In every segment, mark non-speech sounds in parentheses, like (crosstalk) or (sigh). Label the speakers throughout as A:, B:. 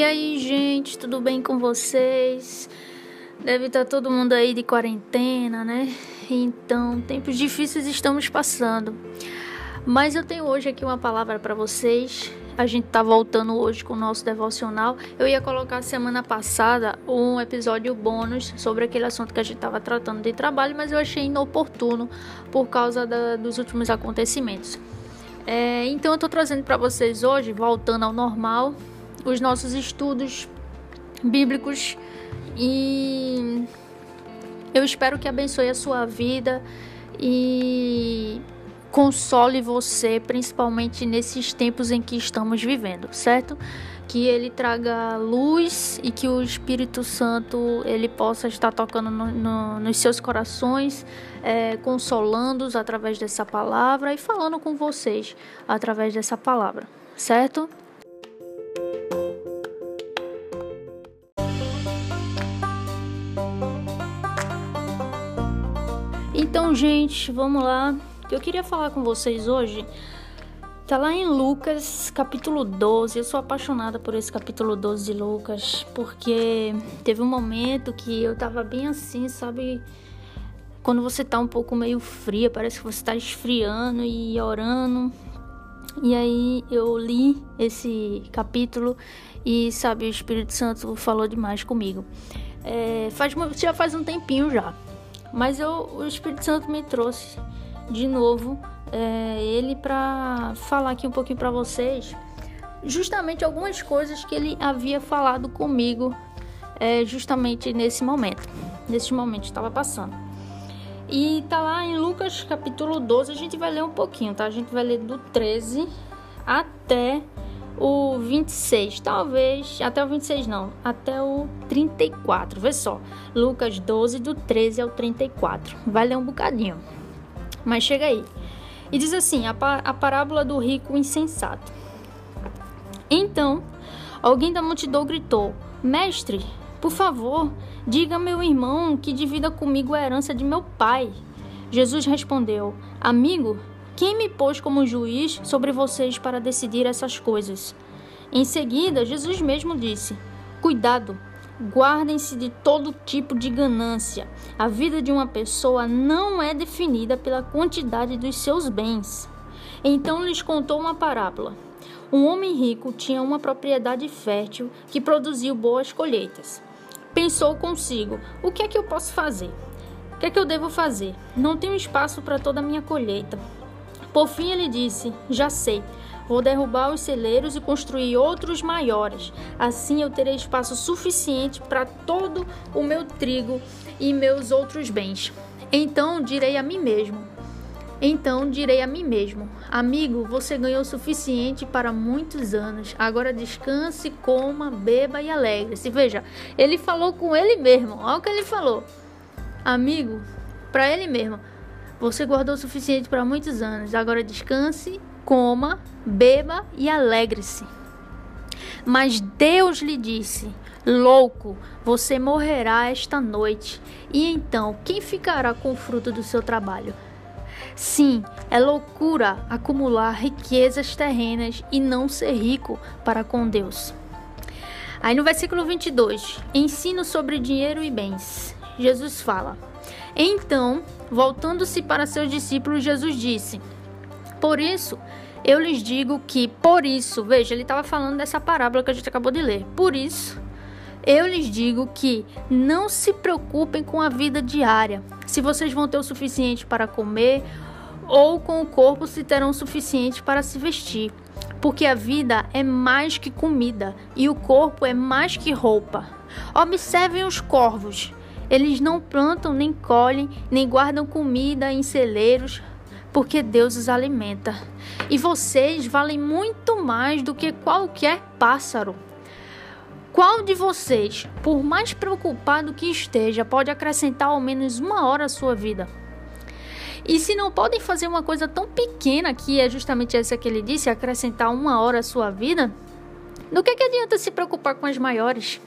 A: E aí, gente, tudo bem com vocês? Deve estar todo mundo aí de quarentena, né? Então, tempos difíceis estamos passando. Mas eu tenho hoje aqui uma palavra para vocês. A gente tá voltando hoje com o nosso devocional. Eu ia colocar semana passada um episódio bônus sobre aquele assunto que a gente estava tratando de trabalho, mas eu achei inoportuno por causa da, dos últimos acontecimentos. É, então eu tô trazendo para vocês hoje, voltando ao normal, os nossos estudos bíblicos e eu espero que abençoe a sua vida e console você, principalmente nesses tempos em que estamos vivendo, certo? Que ele traga luz e que o Espírito Santo ele possa estar tocando no, no, nos seus corações, é, consolando-os através dessa palavra e falando com vocês através dessa palavra, certo? Gente, vamos lá. O que eu queria falar com vocês hoje tá lá em Lucas, capítulo 12. Eu sou apaixonada por esse capítulo 12 de Lucas, porque teve um momento que eu tava bem assim, sabe? Quando você tá um pouco meio fria, parece que você tá esfriando e orando. E aí eu li esse capítulo e, sabe, o Espírito Santo falou demais comigo. É, faz, já faz um tempinho já. Mas eu, o Espírito Santo me trouxe de novo é, ele para falar aqui um pouquinho para vocês, justamente algumas coisas que ele havia falado comigo, é, justamente nesse momento, nesse momento estava passando. E tá lá em Lucas capítulo 12, a gente vai ler um pouquinho, tá? A gente vai ler do 13 até o 26, talvez, até o 26 não, até o 34, vê só. Lucas 12, do 13 ao 34. Vai ler um bocadinho, mas chega aí. E diz assim: a, a parábola do rico insensato. Então, alguém da multidão gritou: Mestre, por favor, diga a meu irmão que divida comigo a herança de meu pai. Jesus respondeu: Amigo, quem me pôs como juiz sobre vocês para decidir essas coisas? Em seguida, Jesus mesmo disse: Cuidado, guardem-se de todo tipo de ganância. A vida de uma pessoa não é definida pela quantidade dos seus bens. Então lhes contou uma parábola. Um homem rico tinha uma propriedade fértil que produziu boas colheitas. Pensou consigo: o que é que eu posso fazer? O que é que eu devo fazer? Não tenho espaço para toda a minha colheita. Por fim, ele disse: Já sei. Vou derrubar os celeiros e construir outros maiores. Assim eu terei espaço suficiente para todo o meu trigo e meus outros bens. Então direi a mim mesmo: então direi a mim mesmo: Amigo, você ganhou o suficiente para muitos anos. Agora descanse, coma, beba e alegre-se. Veja, ele falou com ele mesmo. Olha o que ele falou. Amigo, para ele mesmo. Você guardou o suficiente para muitos anos. Agora descanse, coma, beba e alegre-se. Mas Deus lhe disse: Louco, você morrerá esta noite. E então, quem ficará com o fruto do seu trabalho? Sim, é loucura acumular riquezas terrenas e não ser rico para com Deus. Aí no versículo 22, ensino sobre dinheiro e bens. Jesus fala: Então Voltando-se para seus discípulos, Jesus disse: Por isso, eu lhes digo que, por isso, veja, ele estava falando dessa parábola que a gente acabou de ler. Por isso, eu lhes digo que não se preocupem com a vida diária, se vocês vão ter o suficiente para comer ou com o corpo se terão o suficiente para se vestir. Porque a vida é mais que comida e o corpo é mais que roupa. Observem os corvos. Eles não plantam, nem colhem, nem guardam comida em celeiros, porque Deus os alimenta. E vocês valem muito mais do que qualquer pássaro. Qual de vocês, por mais preocupado que esteja, pode acrescentar ao menos uma hora à sua vida? E se não podem fazer uma coisa tão pequena, que é justamente essa que ele disse, acrescentar uma hora à sua vida, do que, que adianta se preocupar com as maiores?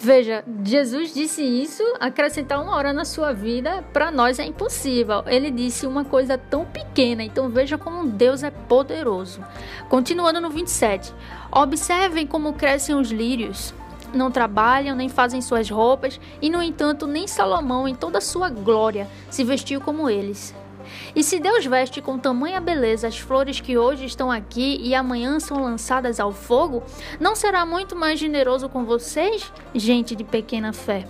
A: Veja, Jesus disse isso, acrescentar uma hora na sua vida, para nós é impossível. Ele disse uma coisa tão pequena, então veja como Deus é poderoso. Continuando no 27. Observem como crescem os lírios. Não trabalham, nem fazem suas roupas, e no entanto, nem Salomão, em toda a sua glória, se vestiu como eles. E se Deus veste com tamanha beleza as flores que hoje estão aqui e amanhã são lançadas ao fogo, não será muito mais generoso com vocês, gente de pequena fé?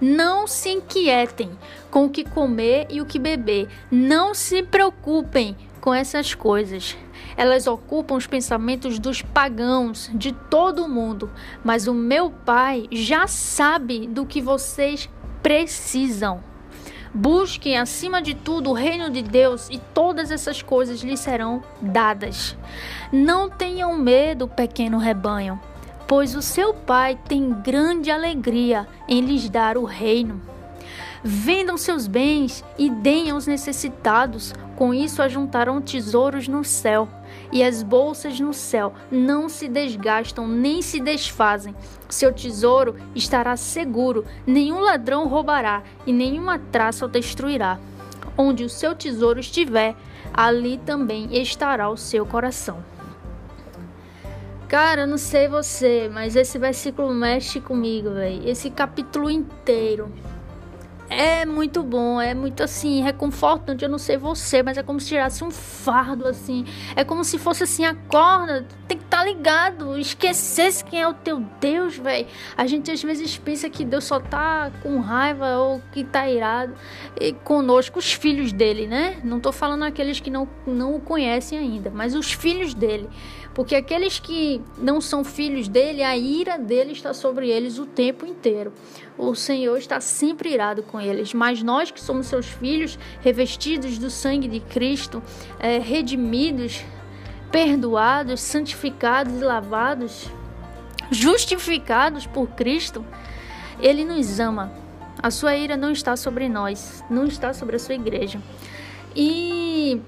A: Não se inquietem com o que comer e o que beber. Não se preocupem com essas coisas. Elas ocupam os pensamentos dos pagãos de todo o mundo, mas o meu Pai já sabe do que vocês precisam. Busquem acima de tudo o reino de Deus e todas essas coisas lhes serão dadas. Não tenham medo, pequeno rebanho, pois o seu Pai tem grande alegria em lhes dar o reino. Vendam seus bens e deem aos necessitados, com isso ajuntarão tesouros no céu e as bolsas no céu não se desgastam nem se desfazem. Seu tesouro estará seguro, nenhum ladrão roubará e nenhuma traça o destruirá. Onde o seu tesouro estiver, ali também estará o seu coração. Cara, não sei você, mas esse versículo mexe comigo, velho. Esse capítulo inteiro é muito bom, é muito assim, reconfortante. Eu não sei você, mas é como se tirasse um fardo assim. É como se fosse assim: acorda, tem que estar tá ligado, esquecesse quem é o teu Deus, velho. A gente às vezes pensa que Deus só tá com raiva ou que tá irado e conosco, os filhos dele, né? Não tô falando aqueles que não, não o conhecem ainda, mas os filhos dele. Porque aqueles que não são filhos dele, a ira dele está sobre eles o tempo inteiro. O Senhor está sempre irado com eles. Mas nós que somos seus filhos, revestidos do sangue de Cristo, é, redimidos, perdoados, santificados e lavados, justificados por Cristo, Ele nos ama. A sua ira não está sobre nós, não está sobre a sua igreja. E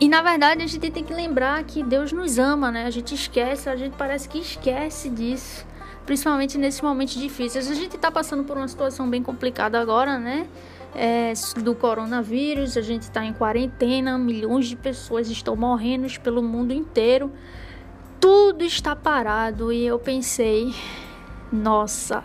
A: e na verdade a gente tem que lembrar que Deus nos ama, né? A gente esquece, a gente parece que esquece disso, principalmente nesses momentos difíceis. A gente está passando por uma situação bem complicada agora, né? É, do coronavírus, a gente está em quarentena, milhões de pessoas estão morrendo pelo mundo inteiro, tudo está parado e eu pensei, nossa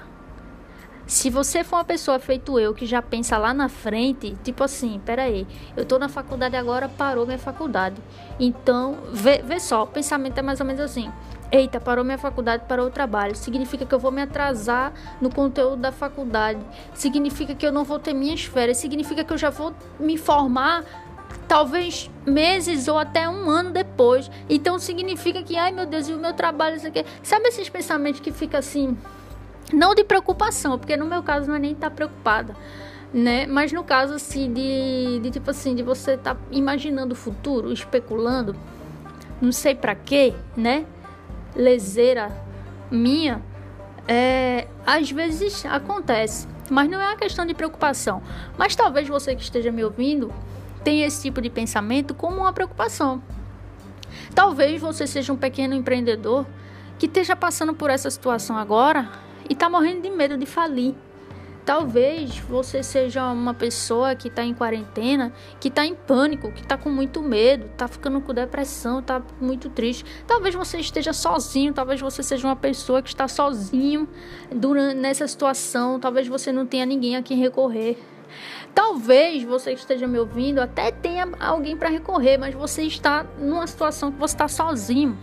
A: se você for uma pessoa feito eu, que já pensa lá na frente, tipo assim, peraí, eu tô na faculdade agora, parou minha faculdade. Então, vê, vê só, o pensamento é mais ou menos assim. Eita, parou minha faculdade, parou o trabalho. Significa que eu vou me atrasar no conteúdo da faculdade. Significa que eu não vou ter minhas férias. Significa que eu já vou me formar talvez meses ou até um ano depois. Então significa que, ai meu Deus, e o meu trabalho, isso aqui. Sabe esses pensamentos que fica assim não de preocupação, porque no meu caso não é nem estar tá preocupada, né? Mas no caso, assim, de, de tipo assim, de você estar tá imaginando o futuro, especulando, não sei para quê, né? Leseira minha, é, às vezes acontece, mas não é uma questão de preocupação. Mas talvez você que esteja me ouvindo tenha esse tipo de pensamento como uma preocupação. Talvez você seja um pequeno empreendedor que esteja passando por essa situação agora e está morrendo de medo de falir. Talvez você seja uma pessoa que está em quarentena, que está em pânico, que está com muito medo, está ficando com depressão, está muito triste. Talvez você esteja sozinho, talvez você seja uma pessoa que está sozinho durante nessa situação, talvez você não tenha ninguém a quem recorrer. Talvez você que esteja me ouvindo até tenha alguém para recorrer, mas você está numa situação que você está sozinho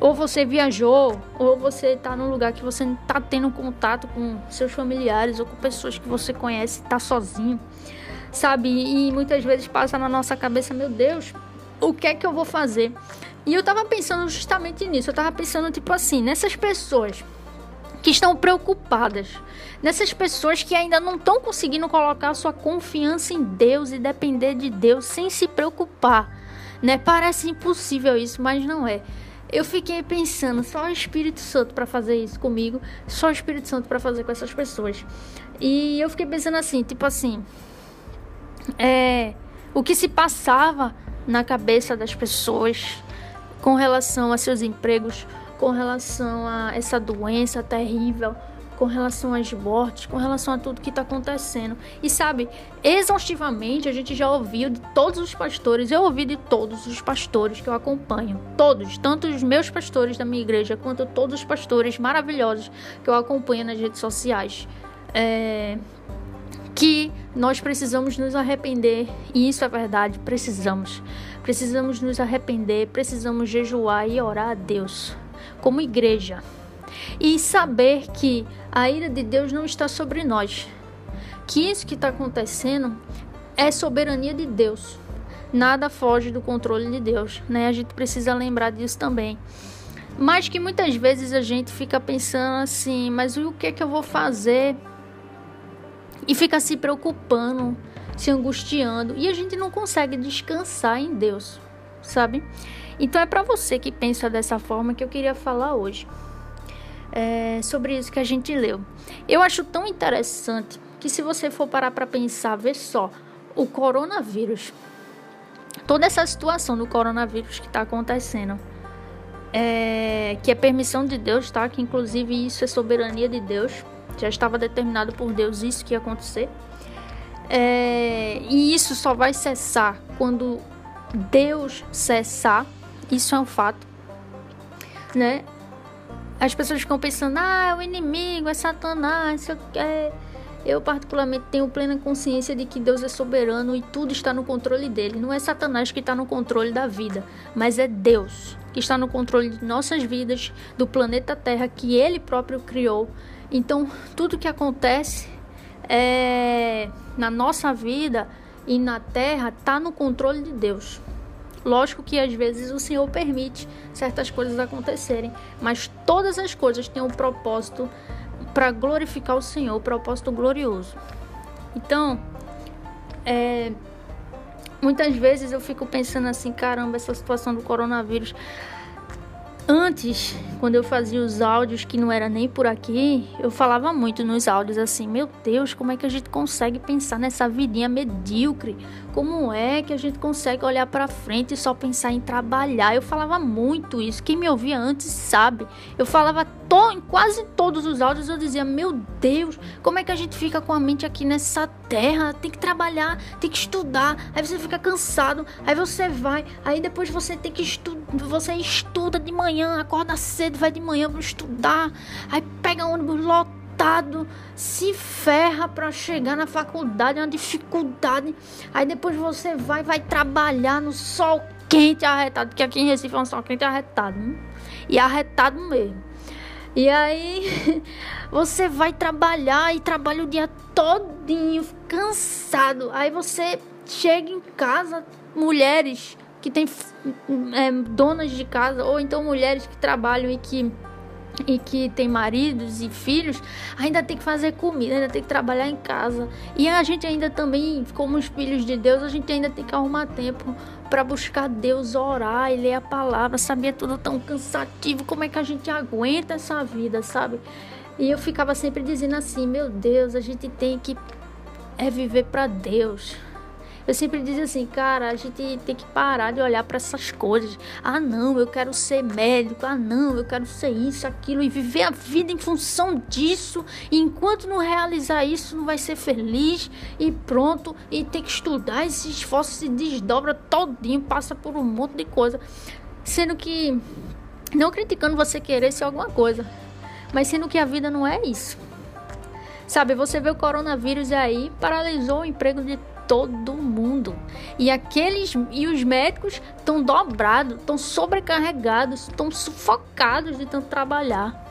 A: ou você viajou, ou você está num lugar que você não está tendo contato com seus familiares ou com pessoas que você conhece, está sozinho, sabe? E muitas vezes passa na nossa cabeça, meu Deus, o que é que eu vou fazer? E eu tava pensando justamente nisso, eu tava pensando tipo assim, nessas pessoas que estão preocupadas, nessas pessoas que ainda não estão conseguindo colocar sua confiança em Deus e depender de Deus sem se preocupar, né? Parece impossível isso, mas não é eu fiquei pensando, só o Espírito Santo para fazer isso comigo, só o Espírito Santo para fazer com essas pessoas. E eu fiquei pensando assim, tipo assim, é, o que se passava na cabeça das pessoas com relação a seus empregos, com relação a essa doença terrível, com relação às mortes, com relação a tudo que está acontecendo. E sabe, exaustivamente a gente já ouviu de todos os pastores, eu ouvi de todos os pastores que eu acompanho, todos, tanto os meus pastores da minha igreja quanto todos os pastores maravilhosos que eu acompanho nas redes sociais. É, que nós precisamos nos arrepender, e isso é verdade, precisamos. Precisamos nos arrepender, precisamos jejuar e orar a Deus como igreja e saber que a ira de Deus não está sobre nós, que isso que está acontecendo é soberania de Deus. Nada foge do controle de Deus, né? A gente precisa lembrar disso também. Mas que muitas vezes a gente fica pensando assim, mas o que é que eu vou fazer? E fica se preocupando, se angustiando, e a gente não consegue descansar em Deus, sabe? Então é para você que pensa dessa forma que eu queria falar hoje é, sobre isso que a gente leu. Eu acho tão interessante que se você for parar para pensar, vê só, o coronavírus, toda essa situação do coronavírus que está acontecendo, é, que é permissão de Deus, tá? Que inclusive isso é soberania de Deus, já estava determinado por Deus isso que ia acontecer. É, e isso só vai cessar quando Deus cessar, isso é um fato, né? As pessoas ficam pensando, ah, é o inimigo, é Satanás, isso é. Eu, particularmente, tenho plena consciência de que Deus é soberano e tudo está no controle dele. Não é Satanás que está no controle da vida, mas é Deus que está no controle de nossas vidas, do planeta Terra que ele próprio criou. Então, tudo que acontece é, na nossa vida e na Terra está no controle de Deus. Lógico que às vezes o Senhor permite certas coisas acontecerem, mas todas as coisas têm um propósito para glorificar o Senhor, um propósito glorioso. Então, é, muitas vezes eu fico pensando assim, caramba, essa situação do coronavírus Antes, quando eu fazia os áudios que não era nem por aqui, eu falava muito nos áudios assim: Meu Deus, como é que a gente consegue pensar nessa vidinha medíocre? Como é que a gente consegue olhar para frente e só pensar em trabalhar? Eu falava muito isso. Quem me ouvia antes sabe. Eu falava to em quase todos os áudios. Eu dizia: Meu Deus, como é que a gente fica com a mente aqui nessa terra? Tem que trabalhar, tem que estudar. Aí você fica cansado. Aí você vai. Aí depois você tem que estudar. Você estuda de manhã acorda cedo, vai de manhã para estudar, aí pega ônibus lotado, se ferra para chegar na faculdade, é uma dificuldade. Aí depois você vai, vai trabalhar no sol quente arretado, porque aqui em Recife é um sol quente arretado, hein? e arretado mesmo. E aí (laughs) você vai trabalhar e trabalha o dia todinho, cansado. Aí você chega em casa, mulheres que têm é, donas de casa ou então mulheres que trabalham e que e que tem maridos e filhos, ainda tem que fazer comida, ainda tem que trabalhar em casa. E a gente ainda também, como os filhos de Deus, a gente ainda tem que arrumar tempo para buscar Deus, orar e ler a palavra. Sabia tudo tão cansativo, como é que a gente aguenta essa vida, sabe? E eu ficava sempre dizendo assim: "Meu Deus, a gente tem que é viver para Deus". Eu sempre dizia assim, cara, a gente tem que parar de olhar para essas coisas. Ah, não, eu quero ser médico. Ah, não, eu quero ser isso, aquilo e viver a vida em função disso. E enquanto não realizar isso, não vai ser feliz e pronto. E tem que estudar, esse esforço se desdobra todinho, passa por um monte de coisa. Sendo que não criticando você querer ser alguma coisa, mas sendo que a vida não é isso. Sabe, você vê o coronavírus aí, paralisou o emprego de todo mundo. E aqueles e os médicos estão dobrados, estão sobrecarregados, estão sufocados de tanto trabalhar.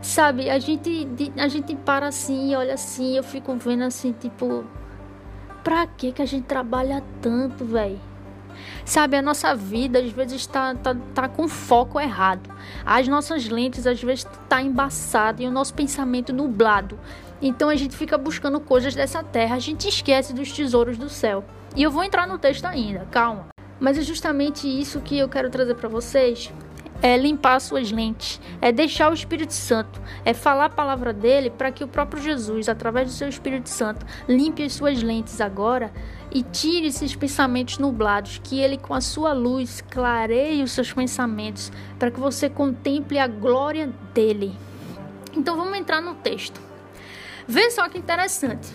A: Sabe, a gente a gente para assim, olha assim, eu fico vendo assim, tipo, pra que que a gente trabalha tanto, velho? Sabe, a nossa vida às vezes está tá, tá com foco errado. As nossas lentes às vezes tá embaçado e o nosso pensamento nublado. Então a gente fica buscando coisas dessa terra, a gente esquece dos tesouros do céu. E eu vou entrar no texto ainda, calma. Mas é justamente isso que eu quero trazer para vocês. é limpar suas lentes, é deixar o Espírito Santo, é falar a palavra dele para que o próprio Jesus, através do seu Espírito Santo, limpe as suas lentes agora e tire esses pensamentos nublados, que ele com a sua luz clareie os seus pensamentos para que você contemple a glória dele. Então vamos entrar no texto. Vê só que interessante.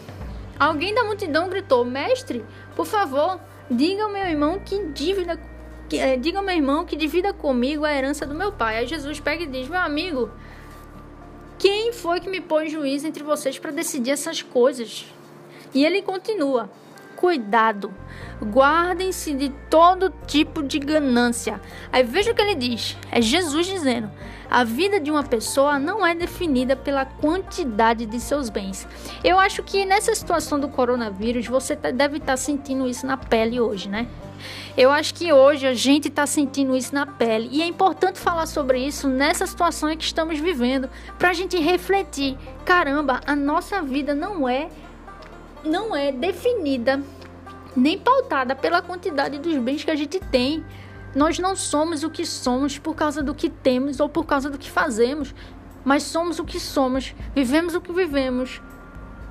A: Alguém da multidão gritou: Mestre, por favor, diga ao meu irmão que dívida que, é, diga ao meu irmão que divida comigo a herança do meu pai. Aí Jesus pega e diz: Meu amigo, quem foi que me pôs juiz entre vocês para decidir essas coisas? E ele continua: Cuidado, guardem-se de todo tipo de ganância. Aí veja o que ele diz: é Jesus dizendo. A vida de uma pessoa não é definida pela quantidade de seus bens. Eu acho que nessa situação do coronavírus você tá, deve estar tá sentindo isso na pele hoje, né? Eu acho que hoje a gente está sentindo isso na pele e é importante falar sobre isso nessa situação em que estamos vivendo para a gente refletir. Caramba, a nossa vida não é não é definida nem pautada pela quantidade dos bens que a gente tem. Nós não somos o que somos por causa do que temos ou por causa do que fazemos, mas somos o que somos, vivemos o que vivemos.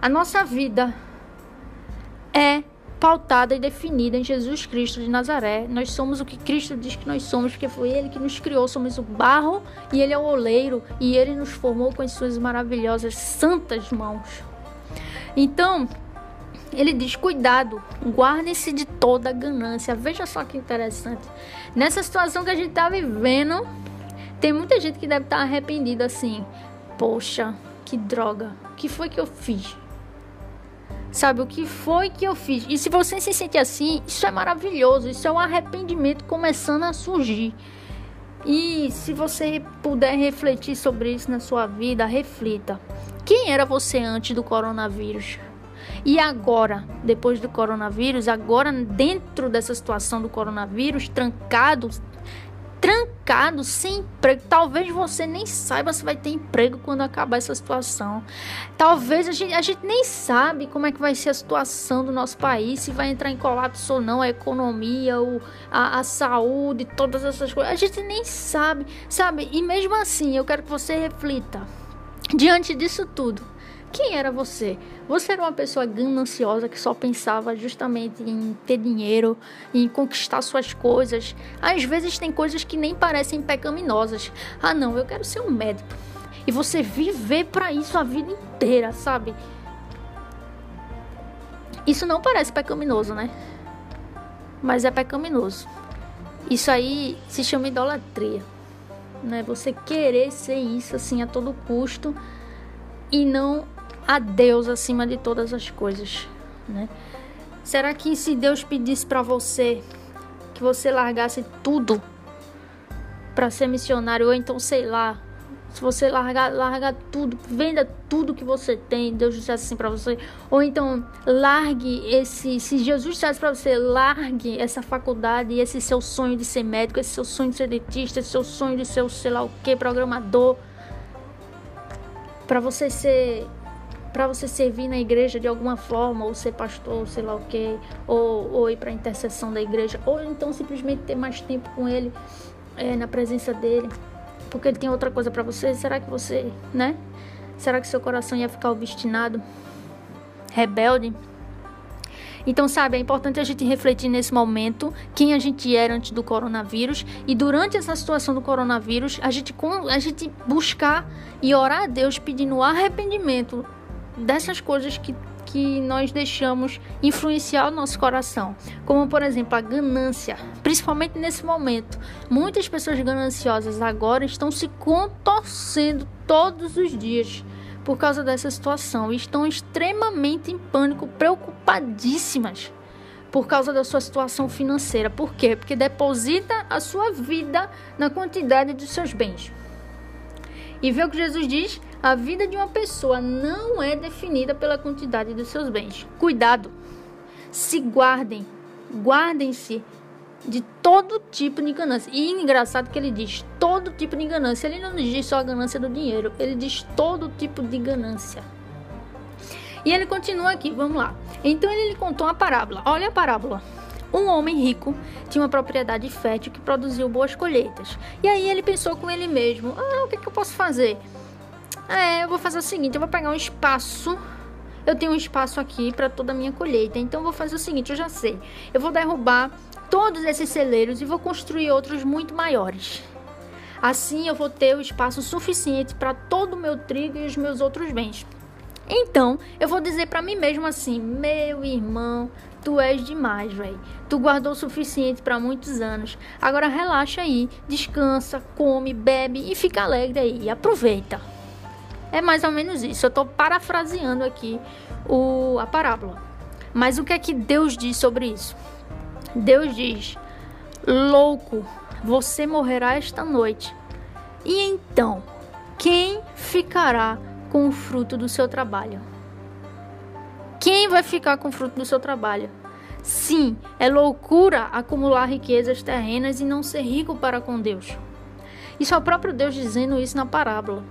A: A nossa vida é pautada e definida em Jesus Cristo de Nazaré. Nós somos o que Cristo diz que nós somos, porque foi Ele que nos criou. Somos o barro e Ele é o oleiro e Ele nos formou com as suas maravilhosas santas mãos. Então, ele diz: cuidado, guardem-se de toda ganância. Veja só que interessante. Nessa situação que a gente está vivendo, tem muita gente que deve estar tá arrependida assim. Poxa, que droga. O que foi que eu fiz? Sabe, o que foi que eu fiz? E se você se sente assim, isso é maravilhoso. Isso é um arrependimento começando a surgir. E se você puder refletir sobre isso na sua vida, reflita. Quem era você antes do coronavírus? E agora, depois do coronavírus, agora dentro dessa situação do coronavírus, trancado, trancado, sem emprego. Talvez você nem saiba se vai ter emprego quando acabar essa situação. Talvez a gente, a gente nem sabe como é que vai ser a situação do nosso país, se vai entrar em colapso ou não, a economia, o, a, a saúde, todas essas coisas. A gente nem sabe, sabe? E mesmo assim, eu quero que você reflita. Diante disso tudo, quem era você? Você era uma pessoa gananciosa que só pensava justamente em ter dinheiro, em conquistar suas coisas. Às vezes tem coisas que nem parecem pecaminosas. Ah, não, eu quero ser um médico. E você viver para isso a vida inteira, sabe? Isso não parece pecaminoso, né? Mas é pecaminoso. Isso aí se chama idolatria. Né? Você querer ser isso assim a todo custo e não a Deus acima de todas as coisas, né? Será que se Deus pedisse para você que você largasse tudo para ser missionário ou então sei lá, se você largar, largar tudo, venda tudo que você tem, Deus dissesse assim para você, ou então largue esse, se Jesus dissesse para você, largue essa faculdade, esse seu sonho de ser médico, esse seu sonho de ser dentista, esse seu sonho de ser, sei lá o que, programador, para você ser para você servir na igreja de alguma forma, ou ser pastor, ou sei lá o que, ou, ou ir para a intercessão da igreja, ou então simplesmente ter mais tempo com ele é, na presença dele, porque ele tem outra coisa para você. Será que você, né? Será que seu coração ia ficar obstinado, rebelde? Então, sabe, é importante a gente refletir nesse momento quem a gente era antes do coronavírus e durante essa situação do coronavírus, a gente, a gente buscar e orar a Deus pedindo arrependimento dessas coisas que, que nós deixamos influenciar o nosso coração, como por exemplo a ganância, principalmente nesse momento. Muitas pessoas gananciosas agora estão se contorcendo todos os dias por causa dessa situação e estão extremamente em pânico, preocupadíssimas por causa da sua situação financeira. Por quê? Porque deposita a sua vida na quantidade dos seus bens. E vê o que Jesus diz: a vida de uma pessoa não é definida pela quantidade dos seus bens. Cuidado. Se guardem. Guardem-se de todo tipo de ganância. E engraçado que ele diz todo tipo de ganância. Ele não diz só a ganância do dinheiro, ele diz todo tipo de ganância. E ele continua aqui, vamos lá. Então ele contou uma parábola. Olha a parábola. Um homem rico tinha uma propriedade fértil que produziu boas colheitas. E aí ele pensou com ele mesmo: ah, o que, é que eu posso fazer? É, eu vou fazer o seguinte: eu vou pegar um espaço. Eu tenho um espaço aqui para toda a minha colheita. Então vou fazer o seguinte: eu já sei. Eu vou derrubar todos esses celeiros e vou construir outros muito maiores. Assim eu vou ter o espaço suficiente para todo o meu trigo e os meus outros bens. Então, eu vou dizer para mim mesmo assim: meu irmão, tu és demais, velho. Tu guardou o suficiente para muitos anos. Agora relaxa aí, descansa, come, bebe e fica alegre aí. Aproveita. É mais ou menos isso. Eu estou parafraseando aqui o, a parábola. Mas o que é que Deus diz sobre isso? Deus diz: Louco, você morrerá esta noite. E então, quem ficará com o fruto do seu trabalho? Quem vai ficar com o fruto do seu trabalho? Sim, é loucura acumular riquezas terrenas e não ser rico para com Deus. Isso é o próprio Deus dizendo isso na parábola.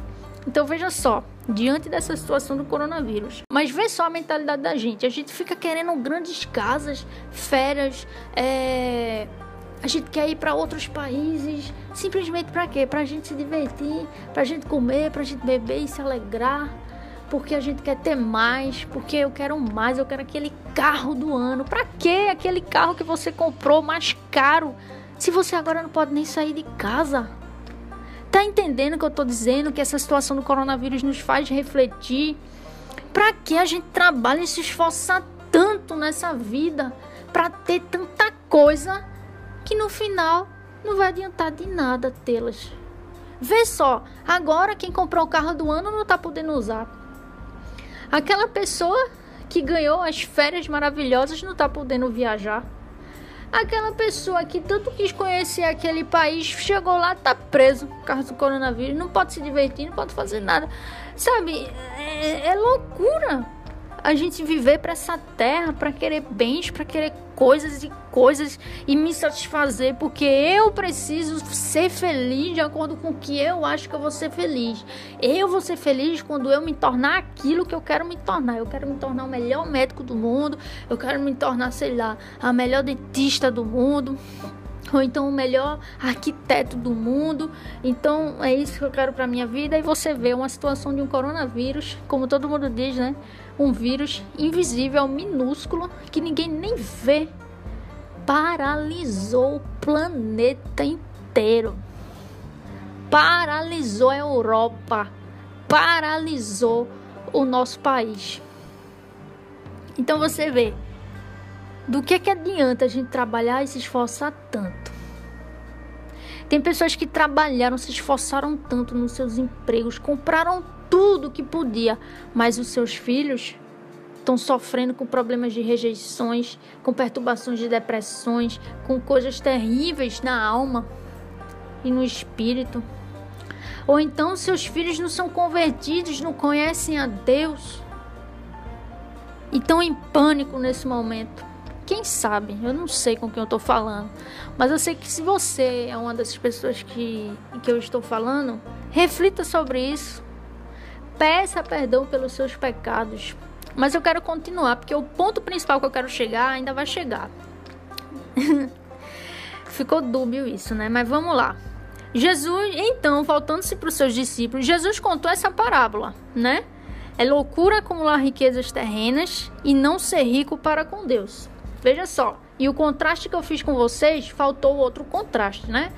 A: Então veja só, diante dessa situação do coronavírus. Mas vê só a mentalidade da gente. A gente fica querendo grandes casas, férias, é... a gente quer ir para outros países, simplesmente para quê? Para a gente se divertir, para a gente comer, para a gente beber e se alegrar porque a gente quer ter mais, porque eu quero mais, eu quero aquele carro do ano. Para que aquele carro que você comprou mais caro, se você agora não pode nem sair de casa? Tá entendendo o que eu tô dizendo? Que essa situação do coronavírus nos faz refletir. Para que a gente trabalha e se esforça tanto nessa vida para ter tanta coisa que no final não vai adiantar de nada tê-las. Vê só, agora quem comprou o carro do ano não tá podendo usar. Aquela pessoa que ganhou as férias maravilhosas não está podendo viajar. Aquela pessoa que tanto quis conhecer aquele país chegou lá, tá preso por causa do coronavírus, não pode se divertir, não pode fazer nada. Sabe, é, é loucura a gente viver para essa terra, para querer bens, para querer coisas e coisas e me satisfazer, porque eu preciso ser feliz de acordo com o que eu acho que eu vou ser feliz. Eu vou ser feliz quando eu me tornar aquilo que eu quero me tornar. Eu quero me tornar o melhor médico do mundo, eu quero me tornar, sei lá, a melhor dentista do mundo ou então o melhor arquiteto do mundo. Então é isso que eu quero para minha vida. E você vê uma situação de um coronavírus, como todo mundo diz, né? Um vírus invisível, minúsculo, que ninguém nem vê, paralisou o planeta inteiro. Paralisou a Europa, paralisou o nosso país. Então você vê do que, que adianta a gente trabalhar e se esforçar tanto? Tem pessoas que trabalharam, se esforçaram tanto nos seus empregos, compraram tudo que podia, mas os seus filhos estão sofrendo com problemas de rejeições, com perturbações de depressões, com coisas terríveis na alma e no espírito. Ou então seus filhos não são convertidos, não conhecem a Deus e estão em pânico nesse momento. Quem sabe? Eu não sei com quem eu estou falando. Mas eu sei que se você é uma dessas pessoas que, que eu estou falando, reflita sobre isso. Peça perdão pelos seus pecados. Mas eu quero continuar, porque o ponto principal que eu quero chegar ainda vai chegar. (laughs) Ficou dúbio isso, né? Mas vamos lá. Jesus, então, voltando-se para os seus discípulos, Jesus contou essa parábola, né? É loucura acumular riquezas terrenas e não ser rico para com Deus. Veja só. E o contraste que eu fiz com vocês, faltou outro contraste, né?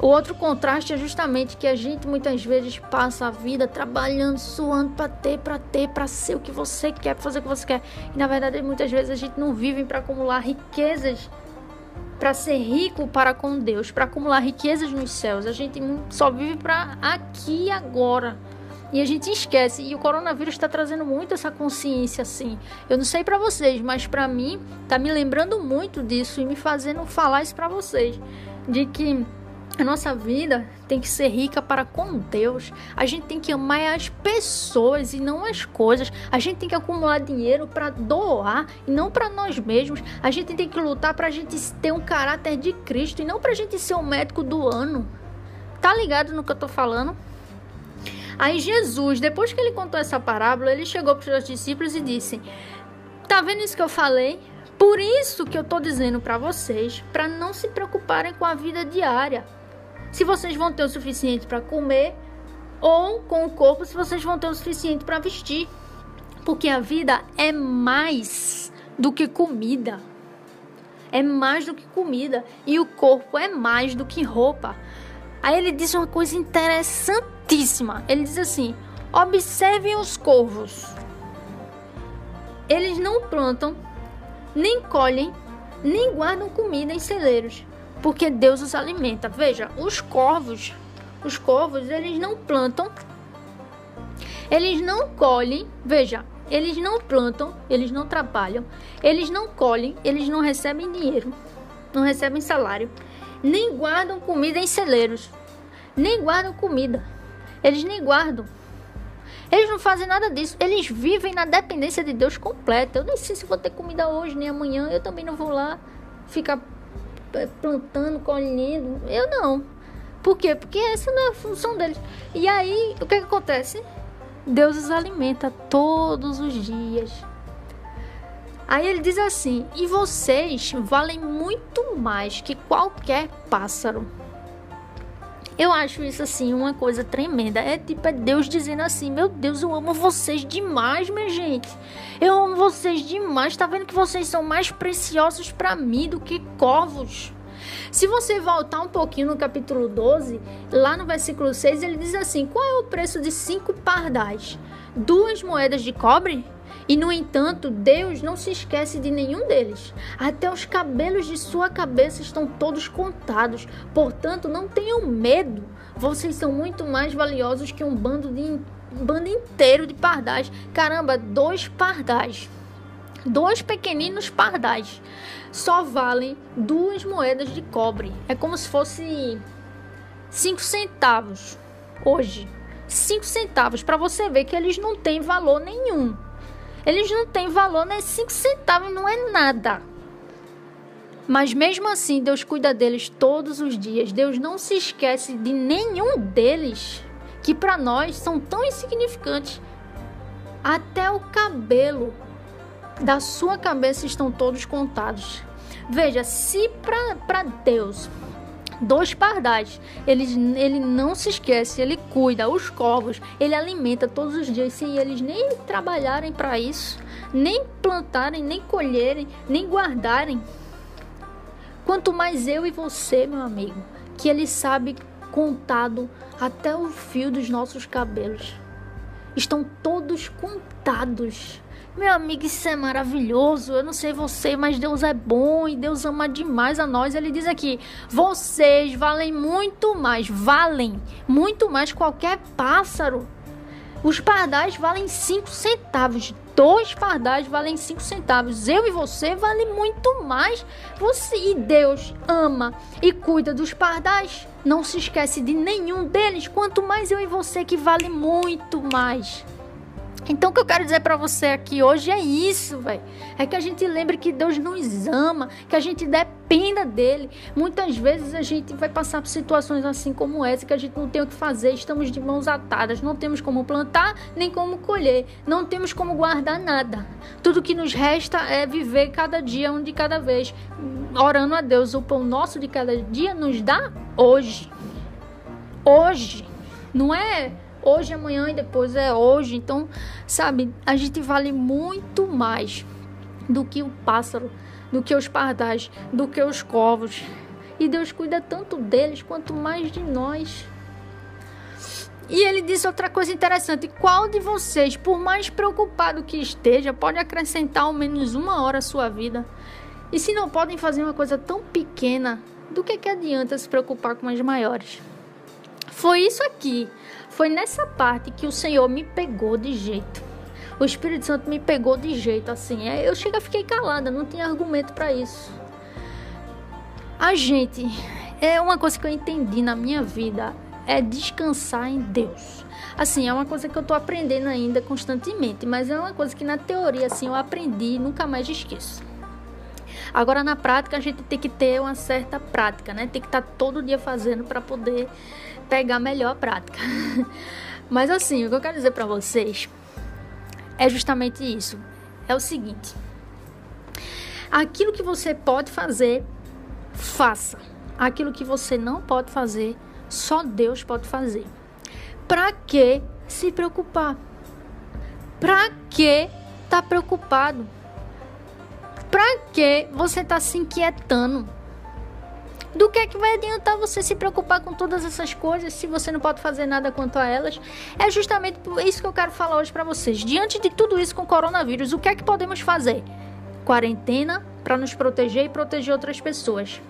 A: O outro contraste é justamente que a gente muitas vezes passa a vida trabalhando, suando para ter, para ter, para ser o que você quer, para fazer o que você quer. E na verdade, muitas vezes a gente não vive para acumular riquezas, para ser rico para com Deus, para acumular riquezas nos céus. A gente só vive para aqui e agora. E a gente esquece. E o coronavírus está trazendo muito essa consciência assim. Eu não sei para vocês, mas para mim tá me lembrando muito disso e me fazendo falar isso para vocês, de que a nossa vida tem que ser rica para com Deus. A gente tem que amar as pessoas e não as coisas. A gente tem que acumular dinheiro para doar e não para nós mesmos. A gente tem que lutar para a gente ter um caráter de Cristo e não para a gente ser o médico do ano. Tá ligado no que eu tô falando? Aí Jesus, depois que ele contou essa parábola, ele chegou para os seus discípulos e disse: Tá vendo isso que eu falei? Por isso que eu tô dizendo para vocês, para não se preocuparem com a vida diária. Se vocês vão ter o suficiente para comer ou com o corpo, se vocês vão ter o suficiente para vestir. Porque a vida é mais do que comida. É mais do que comida. E o corpo é mais do que roupa. Aí ele diz uma coisa interessantíssima. Ele diz assim: observem os corvos. Eles não plantam, nem colhem, nem guardam comida em celeiros, porque Deus os alimenta. Veja, os corvos, os corvos, eles não plantam, eles não colhem. Veja, eles não plantam, eles não trabalham, eles não colhem, eles não recebem dinheiro, não recebem salário, nem guardam comida em celeiros, nem guardam comida. Eles nem guardam. Eles não fazem nada disso. Eles vivem na dependência de Deus completa. Eu nem sei se vou ter comida hoje nem amanhã. Eu também não vou lá ficar plantando, colhendo. Eu não. Por quê? Porque essa não é a função deles. E aí, o que, que acontece? Deus os alimenta todos os dias. Aí ele diz assim: E vocês valem muito mais que qualquer pássaro. Eu acho isso assim uma coisa tremenda. É tipo é Deus dizendo assim: Meu Deus, eu amo vocês demais, minha gente. Eu amo vocês demais. Tá vendo que vocês são mais preciosos para mim do que corvos. Se você voltar um pouquinho no capítulo 12, lá no versículo 6, ele diz assim: Qual é o preço de cinco pardais? Duas moedas de cobre? E no entanto, Deus não se esquece de nenhum deles. Até os cabelos de sua cabeça estão todos contados. Portanto, não tenham medo. Vocês são muito mais valiosos que um bando de um bando inteiro de pardais. Caramba, dois pardais. Dois pequeninos pardais só valem duas moedas de cobre. É como se fosse cinco centavos hoje. Cinco centavos para você ver que eles não têm valor nenhum. Eles não têm valor, nem 5 centavos, não é nada. Mas mesmo assim, Deus cuida deles todos os dias. Deus não se esquece de nenhum deles, que para nós são tão insignificantes. Até o cabelo da sua cabeça estão todos contados. Veja, se para Deus dois pardais. Ele, ele não se esquece, ele cuida, os corvos, ele alimenta todos os dias, sem eles nem trabalharem para isso, nem plantarem, nem colherem, nem guardarem. Quanto mais eu e você, meu amigo, que ele sabe contado até o fio dos nossos cabelos. Estão todos contados. Meu amigo, isso é maravilhoso. Eu não sei você, mas Deus é bom e Deus ama demais a nós. Ele diz aqui: vocês valem muito mais, valem muito mais qualquer pássaro. Os pardais valem 5 centavos. Dois pardais valem 5 centavos. Eu e você valem muito mais. Você e Deus ama e cuida dos pardais. Não se esquece de nenhum deles. Quanto mais eu e você que vale muito mais. Então o que eu quero dizer para você aqui hoje é isso, velho. É que a gente lembre que Deus nos ama, que a gente dependa dele. Muitas vezes a gente vai passar por situações assim como essa que a gente não tem o que fazer, estamos de mãos atadas, não temos como plantar nem como colher, não temos como guardar nada. Tudo que nos resta é viver cada dia um de cada vez, orando a Deus. O pão nosso de cada dia nos dá hoje. Hoje. Não é hoje, amanhã e depois é hoje. Então, sabe, a gente vale muito mais do que o pássaro, do que os pardais, do que os corvos. E Deus cuida tanto deles quanto mais de nós. E ele disse outra coisa interessante: qual de vocês, por mais preocupado que esteja, pode acrescentar ao menos uma hora à sua vida? E se não podem fazer uma coisa tão pequena, do que, que adianta se preocupar com as maiores? Foi isso aqui foi nessa parte que o Senhor me pegou de jeito. O Espírito Santo me pegou de jeito assim. É, eu chega, fiquei calada, não tinha argumento para isso. A gente é uma coisa que eu entendi na minha vida é descansar em Deus. Assim, é uma coisa que eu tô aprendendo ainda constantemente, mas é uma coisa que na teoria assim eu aprendi e nunca mais esqueço. Agora na prática a gente tem que ter uma certa prática, né? Tem que estar tá todo dia fazendo para poder pegar melhor a prática. (laughs) Mas assim, o que eu quero dizer para vocês é justamente isso. É o seguinte: Aquilo que você pode fazer, faça. Aquilo que você não pode fazer, só Deus pode fazer. Para que se preocupar? Para que tá preocupado? Para que você tá se inquietando? Do que é que vai adiantar você se preocupar com todas essas coisas se você não pode fazer nada quanto a elas? É justamente isso que eu quero falar hoje para vocês. Diante de tudo isso com o coronavírus, o que é que podemos fazer? Quarentena para nos proteger e proteger outras pessoas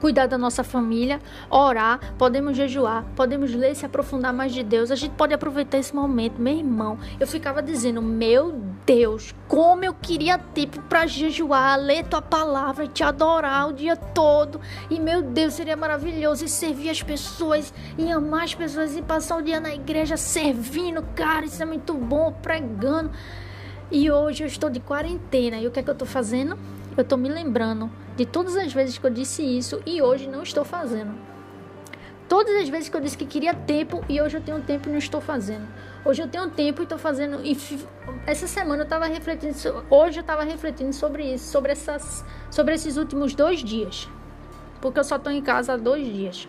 A: cuidar da nossa família, orar, podemos jejuar, podemos ler, se aprofundar mais de Deus. A gente pode aproveitar esse momento, meu irmão. Eu ficava dizendo, meu Deus, como eu queria tempo para jejuar, ler tua palavra te adorar o dia todo. E meu Deus, seria maravilhoso e servir as pessoas e amar as pessoas e passar o dia na igreja servindo, cara, isso é muito bom, pregando. E hoje eu estou de quarentena e o que é que eu estou fazendo? Eu estou me lembrando de todas as vezes que eu disse isso e hoje não estou fazendo. Todas as vezes que eu disse que queria tempo e hoje eu tenho tempo e não estou fazendo. Hoje eu tenho tempo e estou fazendo. E essa semana eu estava refletindo. Hoje eu estava refletindo sobre isso, sobre, essas, sobre esses últimos dois dias. Porque eu só estou em casa há dois dias.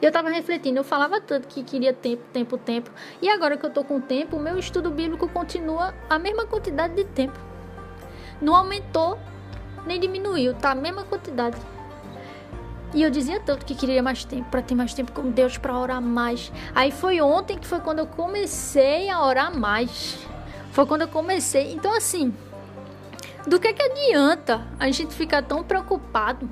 A: E eu estava refletindo, eu falava tanto que queria tempo, tempo, tempo. E agora que eu estou com tempo, o meu estudo bíblico continua a mesma quantidade de tempo. Não aumentou nem diminuiu, tá a mesma quantidade. E eu dizia tanto que queria mais tempo, para ter mais tempo com Deus, para orar mais. Aí foi ontem que foi quando eu comecei a orar mais. Foi quando eu comecei. Então, assim, do que, que adianta a gente ficar tão preocupado?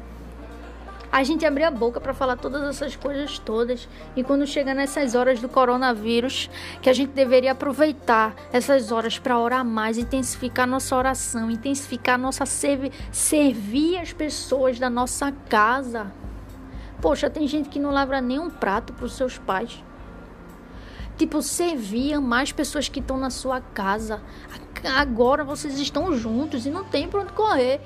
A: A gente abrir a boca para falar todas essas coisas todas. E quando chega nessas horas do coronavírus, que a gente deveria aproveitar essas horas para orar mais, intensificar nossa oração, intensificar nossa servi servir as pessoas da nossa casa. Poxa, tem gente que não lava nem um prato para os seus pais. Tipo, servir mais pessoas que estão na sua casa. Agora vocês estão juntos e não tem para onde correr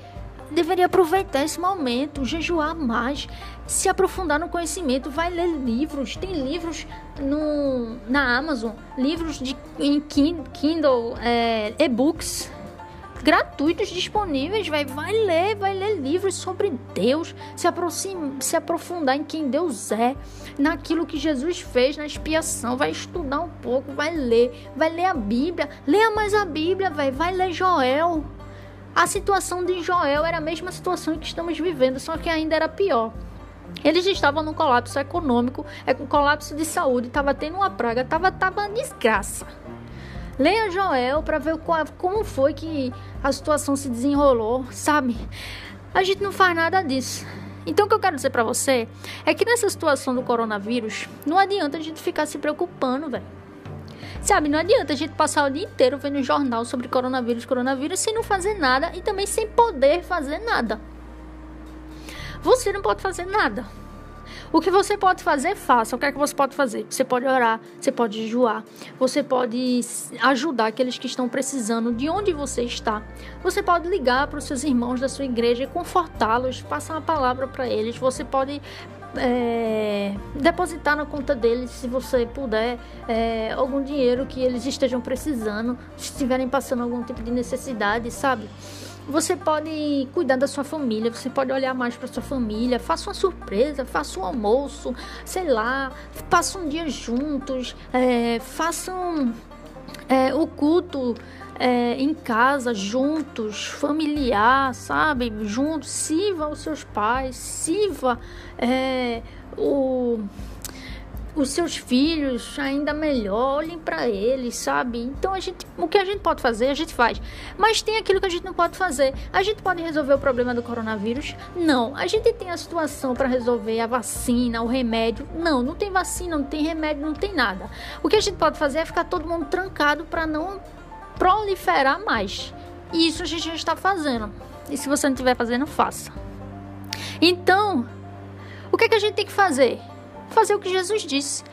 A: deveria aproveitar esse momento, jejuar mais, se aprofundar no conhecimento, vai ler livros, tem livros no, na Amazon, livros de, em Kindle, é, e-books gratuitos disponíveis, vai, vai ler, vai ler livros sobre Deus, se, aproxima, se aprofundar em quem Deus é, naquilo que Jesus fez na expiação, vai estudar um pouco, vai ler, vai ler a Bíblia, leia mais a Bíblia, vai, vai ler Joel, a situação de Joel era a mesma situação que estamos vivendo, só que ainda era pior. Eles estavam num colapso econômico, é com colapso de saúde, estava tendo uma praga, estava tava desgraça. Leia Joel para ver qual, como foi que a situação se desenrolou, sabe? A gente não faz nada disso. Então o que eu quero dizer para você é que nessa situação do coronavírus, não adianta a gente ficar se preocupando, velho. Sabe, não adianta a gente passar o dia inteiro vendo jornal sobre coronavírus, coronavírus, sem não fazer nada e também sem poder fazer nada. Você não pode fazer nada. O que você pode fazer, faça. O que é que você pode fazer? Você pode orar, você pode jejuar, você pode ajudar aqueles que estão precisando de onde você está. Você pode ligar para os seus irmãos da sua igreja e confortá-los, passar uma palavra para eles. Você pode é, depositar na conta deles, se você puder, é, algum dinheiro que eles estejam precisando, se estiverem passando algum tipo de necessidade, sabe? Você pode cuidar da sua família, você pode olhar mais para sua família, faça uma surpresa, faça um almoço, sei lá, passa um dia juntos, é, façam é, o culto é, em casa, juntos, familiar, sabe? Juntos, sirva os seus pais, sirva é, o, os seus filhos ainda melhor, olhem para eles, sabe? Então a gente, o que a gente pode fazer, a gente faz. Mas tem aquilo que a gente não pode fazer. A gente pode resolver o problema do coronavírus? Não. A gente tem a situação para resolver a vacina, o remédio? Não, não tem vacina, não tem remédio, não tem nada. O que a gente pode fazer é ficar todo mundo trancado para não proliferar mais. E isso a gente já está fazendo. E se você não estiver fazendo, faça. Então, o que, é que a gente tem que fazer? Fazer o que Jesus disse.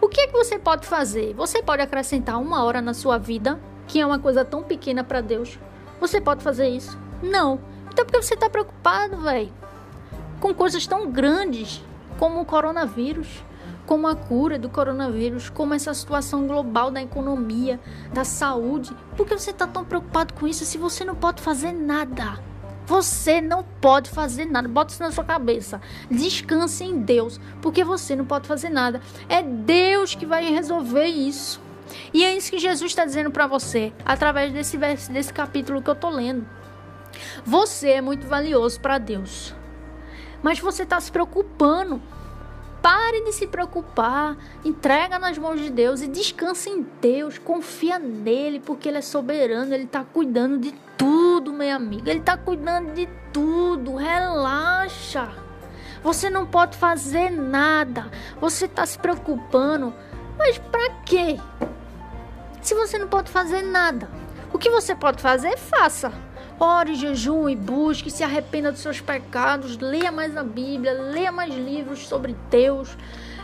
A: O que é que você pode fazer? Você pode acrescentar uma hora na sua vida, que é uma coisa tão pequena para Deus. Você pode fazer isso? Não. Então por que você está preocupado, velho? Com coisas tão grandes como o coronavírus como a cura do coronavírus, como essa situação global da economia, da saúde. Por que você está tão preocupado com isso se você não pode fazer nada? Você não pode fazer nada. Bota isso na sua cabeça. Descanse em Deus, porque você não pode fazer nada. É Deus que vai resolver isso. E é isso que Jesus está dizendo para você, através desse, verso, desse capítulo que eu tô lendo. Você é muito valioso para Deus, mas você está se preocupando. Pare de se preocupar, entrega nas mãos de Deus e descansa em Deus, confia nele, porque ele é soberano, ele está cuidando de tudo, minha amiga, ele está cuidando de tudo. Relaxa. Você não pode fazer nada. Você está se preocupando, mas para quê? Se você não pode fazer nada, o que você pode fazer, faça. Ore, jejum e busque, se arrependa dos seus pecados, leia mais a Bíblia, leia mais livros sobre Deus,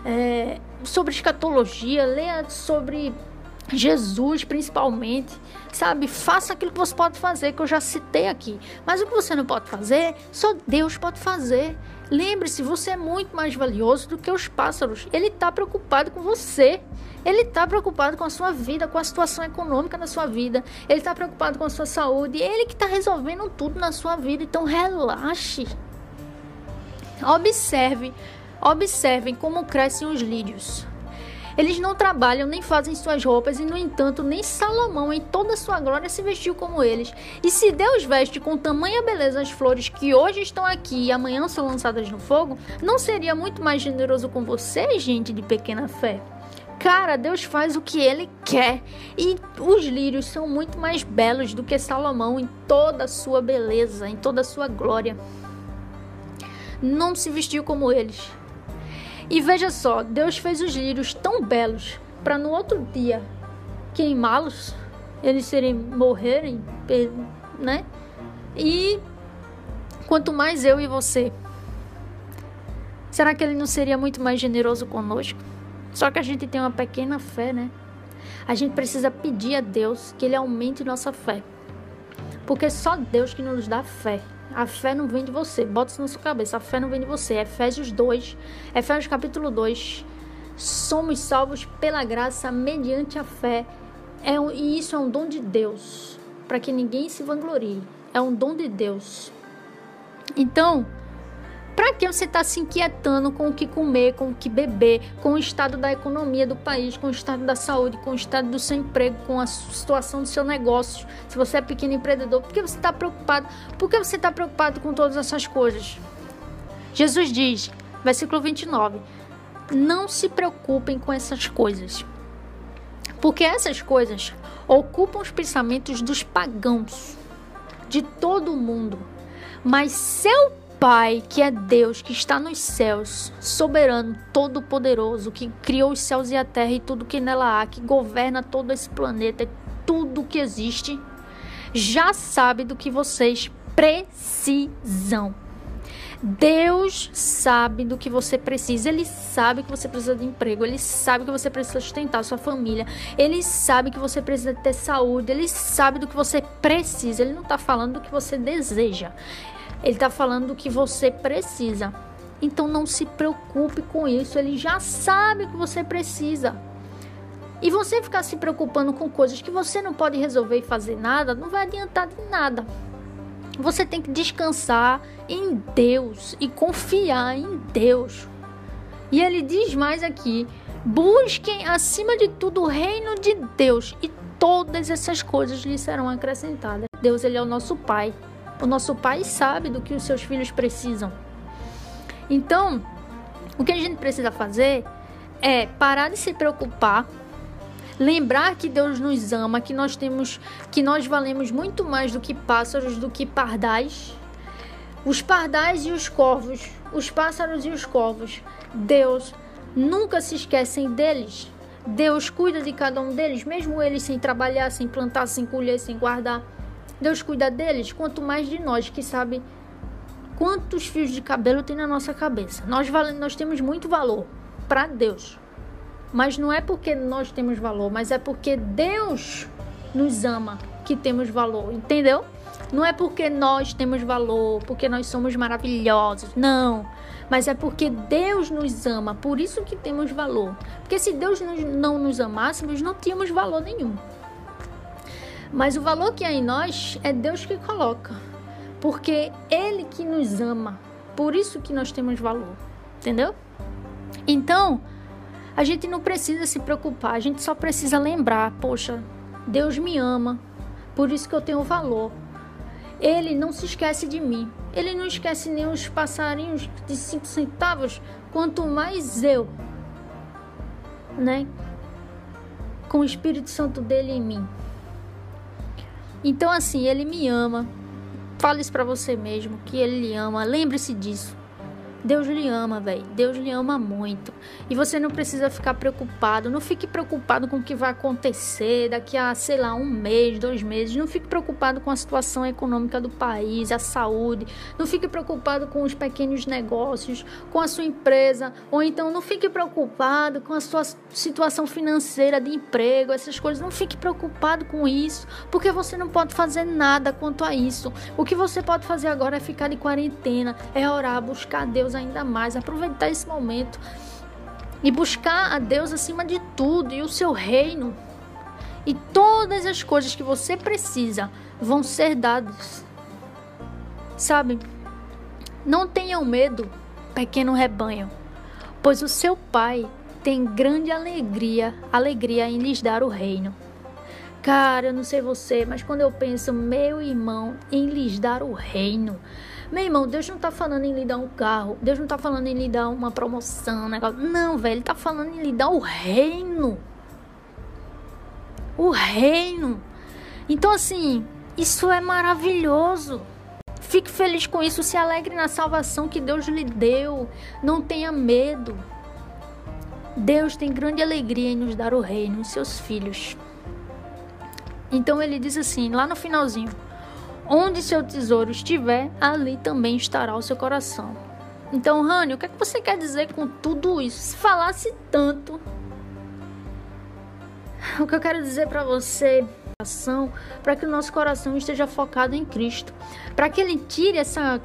A: é, sobre escatologia, leia sobre Jesus principalmente, sabe? Faça aquilo que você pode fazer, que eu já citei aqui. Mas o que você não pode fazer, só Deus pode fazer. Lembre-se, você é muito mais valioso do que os pássaros. Ele está preocupado com você. Ele está preocupado com a sua vida, com a situação econômica da sua vida. Ele está preocupado com a sua saúde. Ele que está resolvendo tudo na sua vida. Então relaxe. Observe, observem como crescem os lírios. Eles não trabalham nem fazem suas roupas, e no entanto, nem Salomão, em toda sua glória, se vestiu como eles. E se Deus veste com tamanha beleza as flores que hoje estão aqui e amanhã são lançadas no fogo, não seria muito mais generoso com você, gente de pequena fé? Cara, Deus faz o que ele quer. E os lírios são muito mais belos do que Salomão em toda a sua beleza, em toda a sua glória. Não se vestiu como eles. E veja só, Deus fez os lírios tão belos para no outro dia queimá-los, eles serem morrerem, né? E quanto mais eu e você, será que ele não seria muito mais generoso conosco? Só que a gente tem uma pequena fé, né? A gente precisa pedir a Deus que ele aumente nossa fé. Porque só Deus que nos dá fé. A fé não vem de você. Bota isso na sua cabeça. A fé não vem de você. Efésios 2, Efésios capítulo 2. Somos salvos pela graça mediante a fé. É um, e isso é um dom de Deus. Para que ninguém se vanglorie. É um dom de Deus. Então, para que você está se inquietando com o que comer, com o que beber, com o estado da economia do país, com o estado da saúde, com o estado do seu emprego, com a situação do seu negócio? Se você é pequeno empreendedor, por que você está preocupado? Por que você está preocupado com todas essas coisas? Jesus diz, versículo 29, não se preocupem com essas coisas, porque essas coisas ocupam os pensamentos dos pagãos de todo o mundo, mas seu Pai, que é Deus, que está nos céus, soberano, todo-poderoso, que criou os céus e a terra e tudo que nela há, que governa todo esse planeta, tudo que existe, já sabe do que vocês precisam. Deus sabe do que você precisa. Ele sabe que você precisa de emprego. Ele sabe que você precisa sustentar sua família. Ele sabe que você precisa ter saúde. Ele sabe do que você precisa. Ele não está falando do que você deseja. Ele está falando do que você precisa. Então não se preocupe com isso. Ele já sabe o que você precisa. E você ficar se preocupando com coisas que você não pode resolver e fazer nada, não vai adiantar de nada. Você tem que descansar em Deus e confiar em Deus. E ele diz mais aqui: busquem acima de tudo o reino de Deus e todas essas coisas lhe serão acrescentadas. Deus, ele é o nosso Pai. O nosso pai sabe do que os seus filhos precisam. Então, o que a gente precisa fazer é parar de se preocupar, lembrar que Deus nos ama, que nós temos, que nós valemos muito mais do que pássaros, do que pardais. Os pardais e os corvos, os pássaros e os corvos, Deus nunca se esquecem deles. Deus cuida de cada um deles, mesmo eles sem trabalhar, sem plantar, sem colher, sem guardar. Deus cuida deles, quanto mais de nós que sabe quantos fios de cabelo tem na nossa cabeça. Nós, nós temos muito valor para Deus. Mas não é porque nós temos valor, mas é porque Deus nos ama que temos valor, entendeu? Não é porque nós temos valor, porque nós somos maravilhosos, não. Mas é porque Deus nos ama, por isso que temos valor. Porque se Deus não nos amasse, nós não tínhamos valor nenhum. Mas o valor que há em nós é Deus que coloca. porque Ele que nos ama. Por isso que nós temos valor. Entendeu? Então, a gente não precisa se preocupar, a gente só precisa lembrar: poxa, Deus me ama, por isso que eu tenho valor. Ele não se esquece de mim. Ele não esquece nem os passarinhos de cinco centavos, quanto mais eu, né? Com o Espírito Santo dele em mim. Então, assim, ele me ama. Fale isso para você mesmo, que ele lhe ama. Lembre-se disso. Deus lhe ama, velho. Deus lhe ama muito. E você não precisa ficar preocupado. Não fique preocupado com o que vai acontecer daqui a, sei lá, um mês, dois meses. Não fique preocupado com a situação econômica do país, a saúde. Não fique preocupado com os pequenos negócios, com a sua empresa. Ou então não fique preocupado com a sua situação financeira de emprego, essas coisas. Não fique preocupado com isso, porque você não pode fazer nada quanto a isso. O que você pode fazer agora é ficar de quarentena, é orar, buscar Deus ainda mais, aproveitar esse momento e buscar a Deus acima de tudo e o seu reino. E todas as coisas que você precisa vão ser dadas. Sabe? Não tenham medo, pequeno rebanho, pois o seu Pai tem grande alegria, alegria em lhes dar o reino. Cara, eu não sei você, mas quando eu penso, meu irmão, em lhes dar o reino, meu irmão, Deus não tá falando em lhe dar um carro. Deus não tá falando em lhe dar uma promoção. Não, velho, ele tá falando em lhe dar o reino. O reino. Então, assim, isso é maravilhoso. Fique feliz com isso, se alegre na salvação que Deus lhe deu. Não tenha medo. Deus tem grande alegria em nos dar o reino, em seus filhos. Então ele diz assim, lá no finalzinho: Onde seu tesouro estiver, ali também estará o seu coração. Então, Rani, o que, é que você quer dizer com tudo isso? Se falasse tanto, o que eu quero dizer para você para que o nosso coração esteja focado em Cristo, para que ele tire essa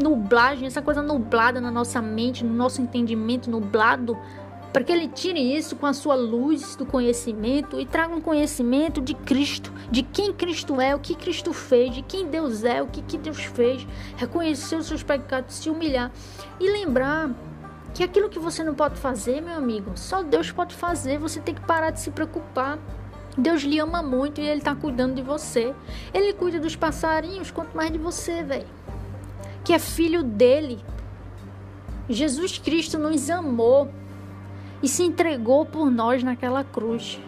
A: nublagem, essa coisa nublada na nossa mente, no nosso entendimento nublado para que ele tire isso com a sua luz do conhecimento e traga um conhecimento de Cristo, de quem Cristo é, o que Cristo fez, de quem Deus é, o que, que Deus fez, reconhecer os seus pecados, se humilhar e lembrar que aquilo que você não pode fazer, meu amigo, só Deus pode fazer, você tem que parar de se preocupar. Deus lhe ama muito e ele está cuidando de você. Ele cuida dos passarinhos, quanto mais de você, velho. Que é filho dele. Jesus Cristo nos amou e se entregou por nós naquela cruz.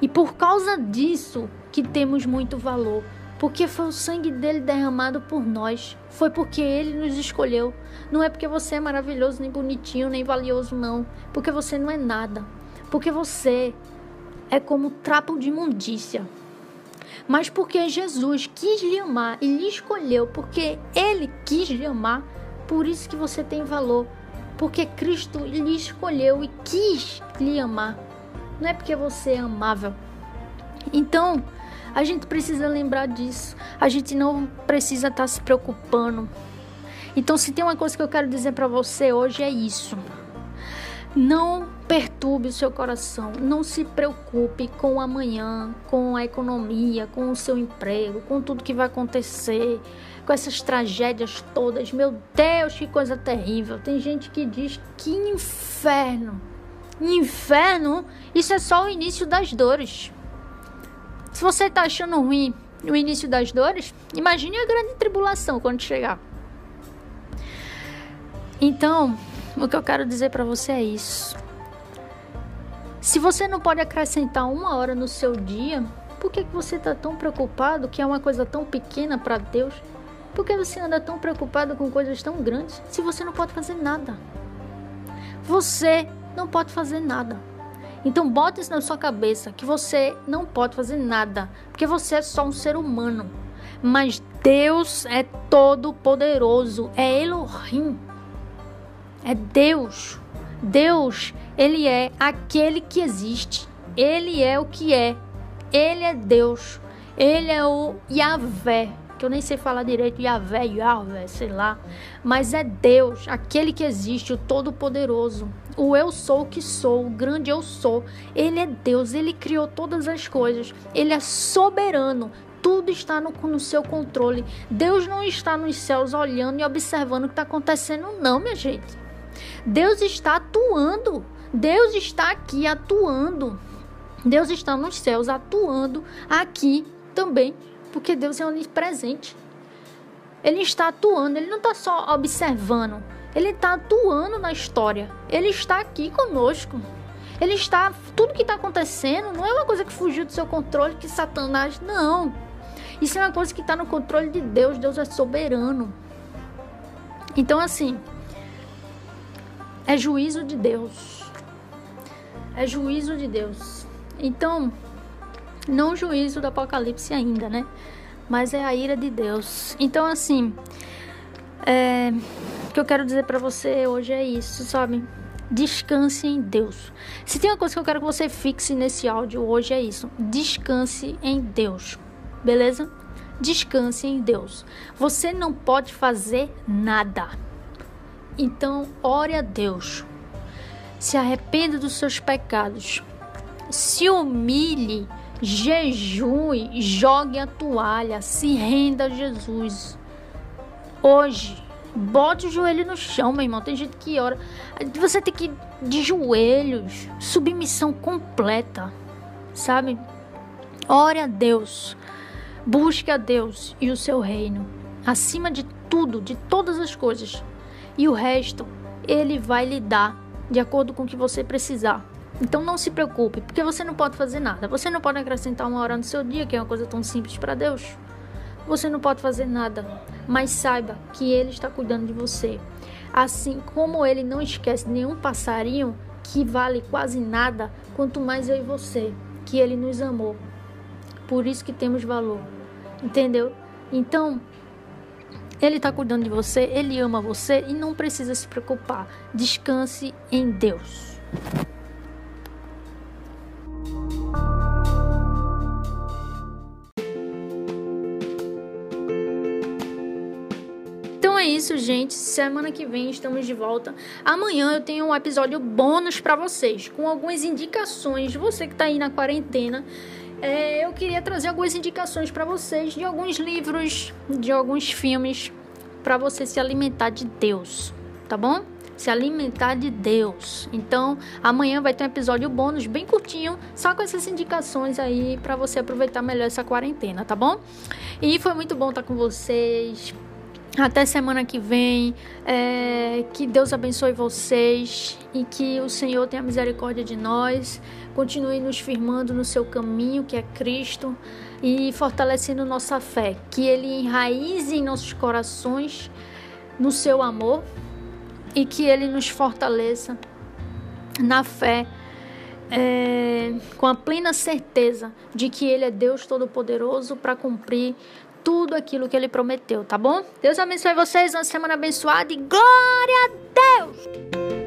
A: E por causa disso que temos muito valor, porque foi o sangue dele derramado por nós, foi porque ele nos escolheu. Não é porque você é maravilhoso, nem bonitinho, nem valioso, não. Porque você não é nada. Porque você é como trapo de imundícia. Mas porque Jesus quis lhe amar e lhe escolheu, porque ele quis lhe amar, por isso que você tem valor porque Cristo lhe escolheu e quis lhe amar. Não é porque você é amável. Então, a gente precisa lembrar disso. A gente não precisa estar tá se preocupando. Então, se tem uma coisa que eu quero dizer para você hoje é isso. Não perturbe o seu coração, não se preocupe com o amanhã, com a economia, com o seu emprego, com tudo que vai acontecer, com essas tragédias todas. Meu Deus, que coisa terrível. Tem gente que diz que inferno. Inferno, isso é só o início das dores. Se você está achando ruim o início das dores, imagine a grande tribulação quando chegar. Então, o que eu quero dizer para você é isso. Se você não pode acrescentar uma hora no seu dia, por que, que você está tão preocupado que é uma coisa tão pequena para Deus? Por que você anda tão preocupado com coisas tão grandes se você não pode fazer nada? Você não pode fazer nada. Então bote isso na sua cabeça que você não pode fazer nada, porque você é só um ser humano. Mas Deus é todo poderoso, é Elohim. É Deus. Deus, ele é aquele que existe. Ele é o que é. Ele é Deus. Ele é o Yahvé, que eu nem sei falar direito, Yahvé, Yahvé, sei lá. Mas é Deus, aquele que existe, o Todo-Poderoso. O eu sou o que sou, o grande eu sou. Ele é Deus, ele criou todas as coisas. Ele é soberano. Tudo está no, no seu controle. Deus não está nos céus olhando e observando o que está acontecendo, não, minha gente. Deus está atuando. Deus está aqui atuando. Deus está nos céus atuando aqui também, porque Deus é onipresente. Ele está atuando, ele não está só observando, ele está atuando na história. Ele está aqui conosco. Ele está. Tudo que está acontecendo não é uma coisa que fugiu do seu controle, que Satanás. Não. Isso é uma coisa que está no controle de Deus. Deus é soberano. Então, assim. É juízo de Deus. É juízo de Deus. Então, não o juízo do Apocalipse ainda, né? Mas é a ira de Deus. Então, assim. É, o que eu quero dizer para você hoje é isso, sabe? Descanse em Deus. Se tem uma coisa que eu quero que você fixe nesse áudio hoje é isso. Descanse em Deus. Beleza? Descanse em Deus. Você não pode fazer nada. Então, ore a Deus. Se arrependa dos seus pecados. Se humilhe, jejue, jogue a toalha, se renda a Jesus. Hoje, Bote o joelho no chão, meu irmão. Tem gente que ora. Você tem que ir de joelhos. Submissão completa. Sabe? Ore a Deus. Busque a Deus e o seu reino. Acima de tudo, de todas as coisas. E o resto, Ele vai lhe dar de acordo com o que você precisar. Então não se preocupe, porque você não pode fazer nada. Você não pode acrescentar uma hora no seu dia, que é uma coisa tão simples para Deus. Você não pode fazer nada, mas saiba que Ele está cuidando de você. Assim como Ele não esquece nenhum passarinho que vale quase nada, quanto mais eu e você, que Ele nos amou. Por isso que temos valor, entendeu? Então, Ele está cuidando de você, Ele ama você e não precisa se preocupar. Descanse em Deus. Gente. Semana que vem estamos de volta. Amanhã eu tenho um episódio bônus para vocês, com algumas indicações. Você que tá aí na quarentena, é, eu queria trazer algumas indicações para vocês de alguns livros, de alguns filmes, para você se alimentar de Deus, tá bom? Se alimentar de Deus. Então, amanhã vai ter um episódio bônus bem curtinho, só com essas indicações aí para você aproveitar melhor essa quarentena, tá bom? E foi muito bom estar com vocês. Até semana que vem. É, que Deus abençoe vocês e que o Senhor tenha misericórdia de nós. Continue nos firmando no seu caminho, que é Cristo, e fortalecendo nossa fé. Que Ele enraize em nossos corações no seu amor e que Ele nos fortaleça na fé. É, com a plena certeza de que Ele é Deus Todo-Poderoso para cumprir tudo aquilo que ele prometeu, tá bom? Deus abençoe vocês, uma semana abençoada e glória a Deus!